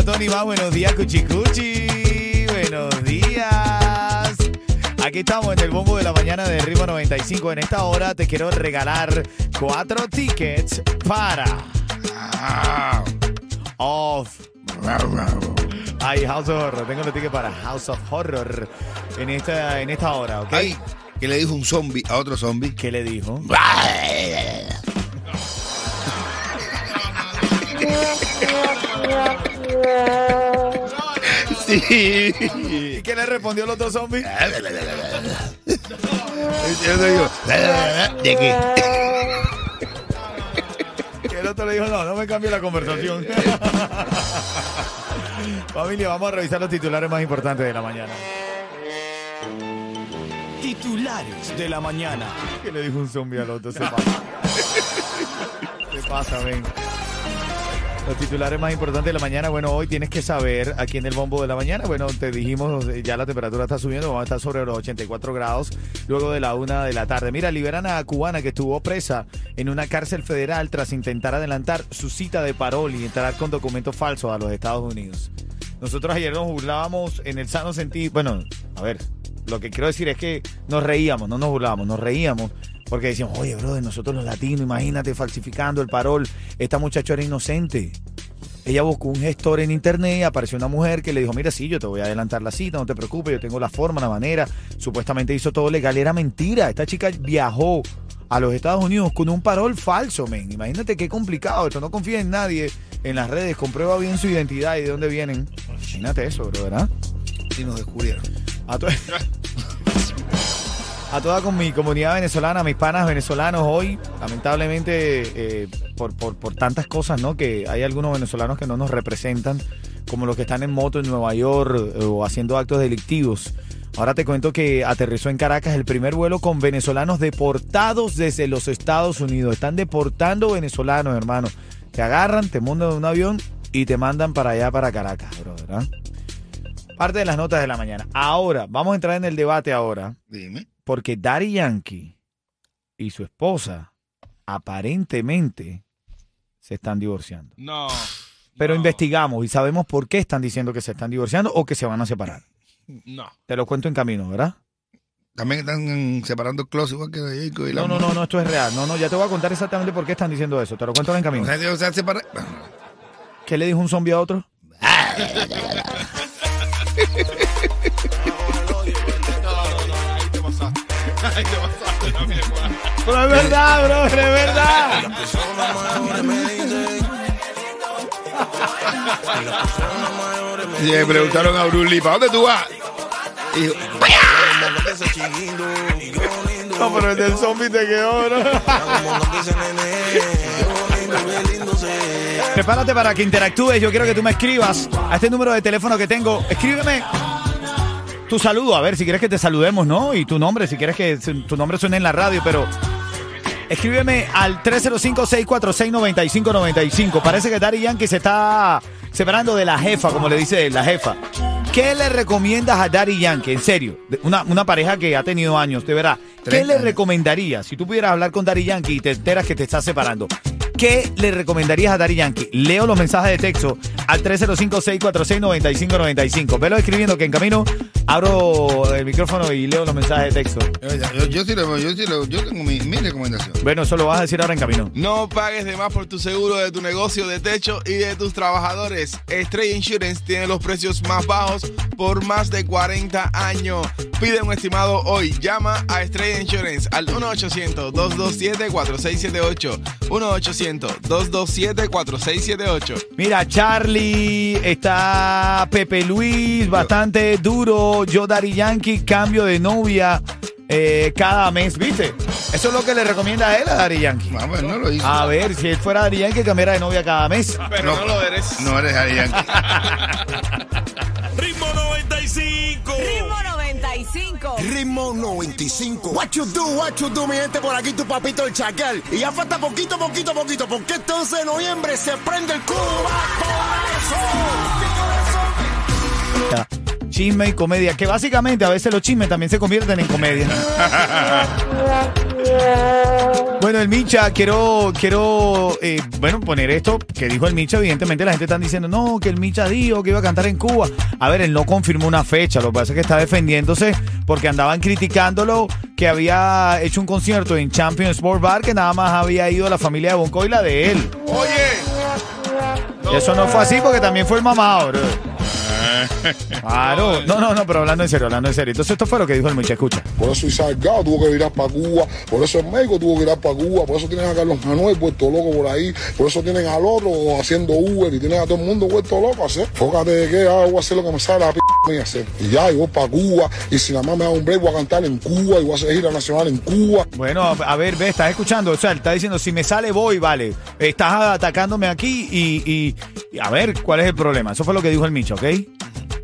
95 Cubatón y más. Buenos días, Cuchicuchi. Buenos días. Aquí estamos en el bombo de la mañana de Ritmo 95. En esta hora te quiero regalar cuatro tickets para Off. Ay, House of Horror. Tengo los tickets para House of Horror en esta, en esta hora, ¿ok? Ay, que le dijo un zombie a otro zombie. ¿Qué le dijo? Sí. ¿Y qué le respondió el otro zombie? Yo le digo, ¿de qué? Y el otro le dijo, no, no me cambie la conversación. Familia, vamos a revisar los titulares más importantes de la mañana. Titulares de la mañana. ¿Qué le dijo un zombie al otro? Se pasa. Se pasa, ven. Los titulares más importantes de la mañana. Bueno, hoy tienes que saber aquí en el bombo de la mañana. Bueno, te dijimos, ya la temperatura está subiendo, vamos a estar sobre los 84 grados luego de la una de la tarde. Mira, liberan a cubana que estuvo presa en una cárcel federal tras intentar adelantar su cita de parol y entrar con documentos falsos a los Estados Unidos. Nosotros ayer nos burlábamos en el sano sentido. Bueno, a ver, lo que quiero decir es que nos reíamos, no nos burlábamos, nos reíamos. Porque decíamos, oye, brother, nosotros los latinos, imagínate falsificando el parol. Esta muchacha era inocente. Ella buscó un gestor en internet y apareció una mujer que le dijo, mira, sí, yo te voy a adelantar la cita, no te preocupes, yo tengo la forma, la manera. Supuestamente hizo todo legal, era mentira. Esta chica viajó a los Estados Unidos con un parol falso, men. Imagínate qué complicado, esto no confía en nadie en las redes, comprueba bien su identidad y de dónde vienen. Imagínate eso, bro, ¿verdad? Y nos descubrieron. A, a toda con mi comunidad venezolana, mis panas venezolanos hoy, lamentablemente eh, por, por- por tantas cosas, ¿no? Que hay algunos venezolanos que no nos representan, como los que están en moto en Nueva York eh, o haciendo actos delictivos. Ahora te cuento que aterrizó en Caracas el primer vuelo con venezolanos deportados desde los Estados Unidos. Están deportando venezolanos, hermano. Te agarran, te montan en un avión y te mandan para allá, para Caracas, bro, ¿verdad? Parte de las notas de la mañana. Ahora, vamos a entrar en el debate ahora, Dime. Porque Daddy Yankee y su esposa aparentemente se están divorciando. No. Pero no, investigamos y sabemos por qué están diciendo que se están divorciando o que se van a separar. No. Te lo cuento en camino, ¿verdad? También están separando el closet igual que Jacob y la No, no, no, no, esto es real. No, no, ya te voy a contar exactamente por qué están diciendo eso. Te lo cuento en O camino. sea, o sea, separa- ¿Qué le dijo un zombie a otro? Pero es verdad, bro, es verdad. Y le preguntaron a Bruce Lee, ¿para dónde tú vas? Y dijo, No, pero el del zombie te quedó, bro. Prepárate para que interactúes. Yo quiero que tú me escribas a este número de teléfono que tengo. Escríbeme tu saludo, a ver si quieres que te saludemos, ¿no? Y tu nombre, si quieres que tu nombre suene en la radio, pero escríbeme al 305-646-9595. Parece que Daddy Yankee se está separando de la jefa, como le dice la jefa. ¿Qué le recomiendas a Daddy Yankee? En serio, una, una pareja que ha tenido años, de verdad. ¿Qué le recomendarías si tú pudieras hablar con Daddy Yankee y te enteras que te estás separando? ¿Qué le recomendarías a Daddy Yankee? Leo los mensajes de texto al 305-646-9595. Velo escribiendo que en camino abro el micrófono y leo los mensajes de texto. Yo, yo, yo sí lo- yo sí lo- yo tengo mi, mi recomendación. Bueno, eso lo vas a decir ahora en camino. No pagues de más por tu seguro de tu negocio de techo y de tus trabajadores. Estrella Insurance tiene los precios más bajos por más de 40 años. Pide un estimado hoy. Llama a Estrella Insurance al 1-800-227-4678. 1-800-227-4678. Mira, Charlie, está Pepe Luis, bastante duro. Yo, Daddy Yankee, cambio de novia eh, cada mes, ¿viste? Eso es lo que le recomienda a él a Daddy Yankee. Vamos, no lo hizo. A ver, si él fuera Daddy Yankee, cambiara de novia cada mes. Pero no, lo eres. No eres Daddy Yankee. Ritmo 95. Ritmo 95. Ritmo 95. What you do, what you do, mi gente, por aquí tu papito el chacal. Y ya falta poquito, poquito, poquito, porque este 11 de noviembre se prende el Cuba Chisme y comedia, que básicamente a veces los chismes también se convierten en comedia. Bueno, el Micha, quiero, quiero, eh, bueno, poner esto que dijo el Micha. Evidentemente la gente está diciendo, no, que el Micha dijo que iba a cantar en Cuba. A ver, él no confirmó una fecha, lo que pasa es que está defendiéndose porque andaban criticándolo que había hecho un concierto en Champion Sport Bar que nada más había ido la familia de Bonco y la de él. Oye. Eso no fue así porque también fue el mamá, bro. Claro, no, no, no, pero hablando en serio, hablando en serio. Entonces esto fue lo que dijo el Micha, escucha. Por eso Isaac Gao tuvo que virar para Cuba, por eso el México tuvo que virar para Cuba, por eso tienen a Carlos Manuel vuelto loco por ahí, por eso tienen al otro haciendo Uber y tienen a todo el mundo vuelto loco hacer. Fócate de que ah, voy a hacer lo que me sale la p mía hacer. Y ya, y voy para Cuba, y si la mamá me da un break voy a cantar en Cuba, y voy a hacer gira nacional en Cuba. Bueno, a a ver, ve, estás escuchando. O sea, él está diciendo, si me sale, voy, vale. Estás atacándome aquí y, y- y a ver, ¿cuál es el problema? Eso fue lo que dijo el Micho, ¿ok?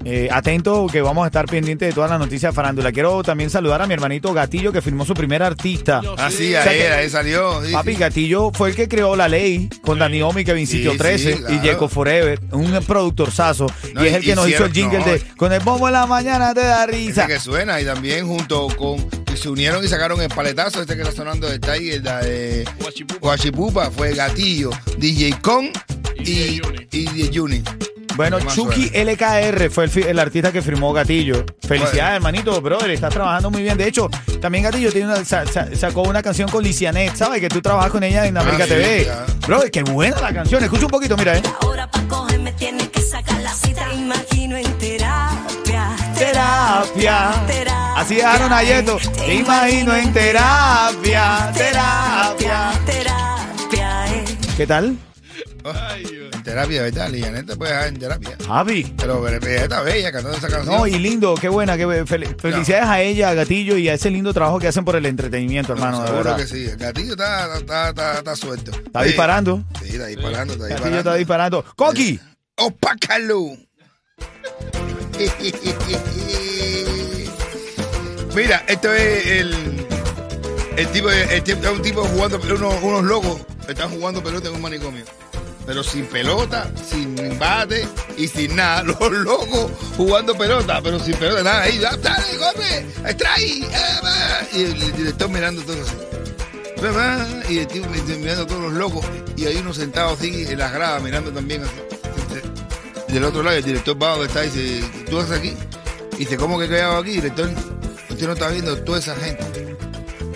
Eh, atento que vamos a estar pendientes de todas las noticias de farándula. Quiero también saludar a mi hermanito Gatillo, que firmó su primer artista. Así, O sea ahí, que- ahí salió. sí, Papi, sí. Gatillo fue el que creó la ley con Dani Omi, Sí, Sitio sí, 13 claro. y Jacob Forever, un productorzazo. No, y es el que nos hizo el jingle no, de Con el bombo en la mañana te da Ese risa. que suena y también junto con y se unieron y sacaron el paletazo este que está sonando de Tiger, la de Guachipupa. Guachipupa, fue Gatillo, DJ Con Y y, DJ Juni. Bueno, ¿Qué más Chucky LKR fue el, el artista que firmó Gatillo. Felicidades, hermanito, brother, estás trabajando muy bien. De hecho, también Gatillo tiene una- sa- sa- sacó una canción con Licianet, ¿sabes? Que tú trabajas con ella en América sí, TV. claro. Brother, qué buena la canción. Escucha un poquito, mira, ¿eh? Ahora pa' cogerme tienes que sacar la cita. Imagino en terapia. Terapia. Terapia. Así dejaron a Yeto. Te imagino en terapia, terapia. Terapia, eh. ¿Qué tal? En terapia, ¿verdad? Lianet te puede dejar en terapia. Javi. Pero está bella cantando esa canción. No, y lindo, qué buena, qué fel- felicidades a ella, a Gatillo, y a ese lindo trabajo que hacen por el entretenimiento, hermano, de Seguro verdad. que sí. El gatillo está, está, está, está suelto. Está disparando. Sí, está disparando, está Gatillo disparando. está disparando. ¡Coqui! ¡Opácalo! Mira, esto es el. El tipo, el es un tipo jugando, unos, unos locos están jugando pelota en un manicomio. Pero sin pelota, sin bate y sin nada. Los locos jugando pelota, pero sin pelota, nada. Ahí, "Ah, dale, corre, extrae. ah, va". Y el, director mirando todo así. Y el tipo mirando a todos los locos. Y hay uno sentado así en las gradas mirando también así. Del otro lado, el director va donde está y dice, ¿tú estás aquí? Y dice, ¿cómo que he quedado aquí, director? Usted no está viendo toda esa gente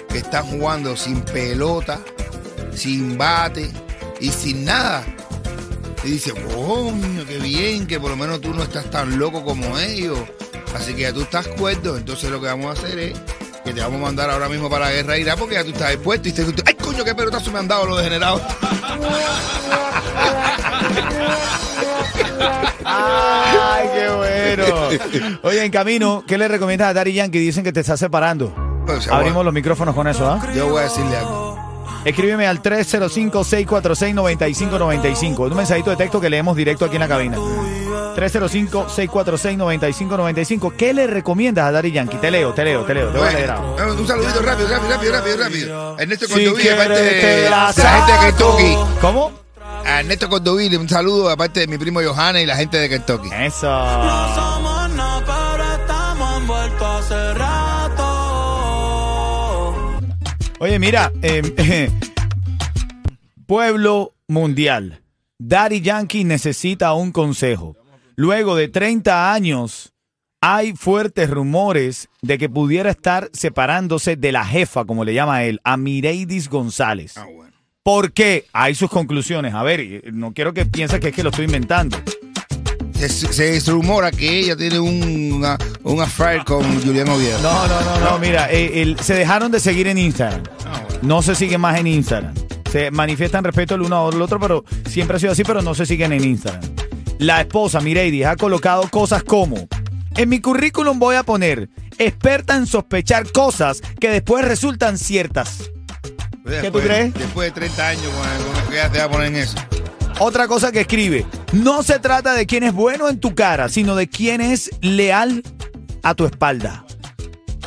que están jugando sin pelota, sin bate y sin nada. Y dice, coño, qué bien, que por lo menos tú no estás tan loco como ellos. Así que ya tú estás cuerdo. Entonces lo que vamos a hacer es que te vamos a mandar ahora mismo para la guerra de Irak porque ya tú estás expuesto. Y dices, ay, coño, qué pelotazo me han dado los degenerados. ¡Ay, qué bueno! Oye, en camino, ¿qué le recomiendas a Daddy Yankee? Dicen que te está separando. Pues, Abrimos los micrófonos con eso, ¿ah? Yo voy a decirle algo. Escríbeme al 305-646-9595. Un mensajito de texto que leemos directo aquí en la cabina. 305-646-9595. ¿Qué le recomiendas a Daddy Yankee? Te leo, te leo, te leo. Te voy a leer ahora. Un saludito rápido, rápido, rápido, rápido, rápido. Ernesto Si Cordovil, aparte de la gente de. Kentucky. ¿Cómo? A Ernesto Cordovil, un saludo aparte de mi primo Johanna y la gente de Kentucky. Eso. Oye, mira, eh, pueblo mundial. Daddy Yankee necesita un consejo. Luego de 30 años hay fuertes rumores de que pudiera estar separándose de la jefa, como le llama él, a Mireidis González. Ah, bueno. ¿Por qué? Hay sus conclusiones. A ver, no quiero que pienses que es que lo estoy inventando. Se, se rumora que ella tiene un, una, affair con Julián Oviedo. No, no, no, no. Mira, eh, el- se dejaron de seguir en Instagram. Ah. No se siguen más en Instagram. Se manifiestan respeto el uno al otro, pero siempre ha sido así, pero no se siguen en Instagram. La esposa, Mireidis, ha colocado cosas como: En mi currículum voy a poner experta en sospechar cosas que después resultan ciertas. ¿Qué tú crees? Después de 30 años, ella te va a poner en eso. Otra cosa que escribe: No se trata de quién es bueno en tu cara, sino de quién es leal a tu espalda.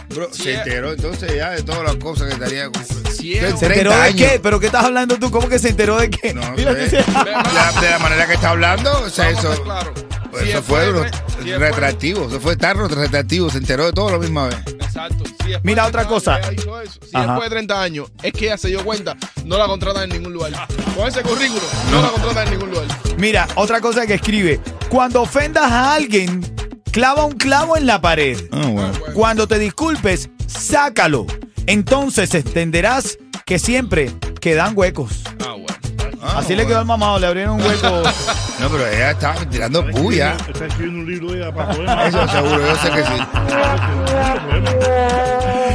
Bro, Sí, se eh. enteró entonces ya de todas las cosas que estaría. Sí, es- ¿Se 30 enteró de años. qué? ¿Pero qué estás hablando tú? ¿Cómo que se enteró de qué? No Mira, sé. La- de la manera que está hablando, o sea, eso, claro. pues Si eso es fue si es retractivo, eso fue tan retractivo, se enteró de todo a la misma vez. Exacto. Si Mira otra 30 cosa. eso, Si Ajá. después de 30 años es que ella se dio cuenta, no la contratan en ningún lugar. Con ese currículo, no la contratan en ningún lugar. Mira, otra cosa que escribe. Cuando ofendas a alguien, clava un clavo en la pared. Bueno. Cuando te disculpes, sácalo. Entonces entenderás que siempre quedan huecos. Ah, Así le quedó al mamado, le abrieron un hueco. No, pero ella estaba tirando puya. Está escribiendo un libro ella para poder Eso seguro, yo sé que sí.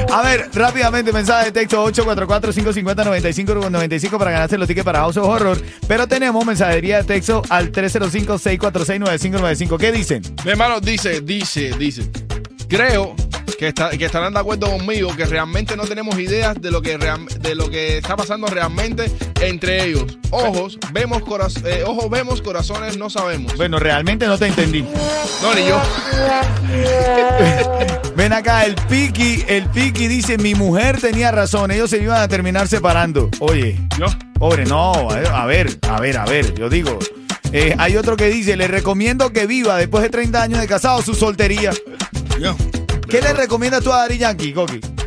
A ver, rápidamente, mensaje de texto 844-550-9595 para ganarse los tickets para House of Horror. Pero tenemos mensajería de texto al 305-646-9595. ¿Qué dicen? Mi hermano dice, dice, dice. Creo que, está- que estarán de acuerdo conmigo que realmente no tenemos ideas de lo que real- de lo que está pasando realmente entre ellos. Ojos vemos coraz- eh, ojos vemos, corazones no sabemos. Bueno, realmente no te entendí. No, ni yo. Ven acá, el Piki, el Piki dice, mi mujer tenía razón, ellos se iban a terminar separando. Oye, Yo. pobre, no, a ver, a ver, a ver, a ver, yo digo. eh, hay otro que dice, le recomiendo que viva después de 30 años de casado su soltería. Yo, ¿Qué le recomiendas tú a Dari Yankee, Coqui?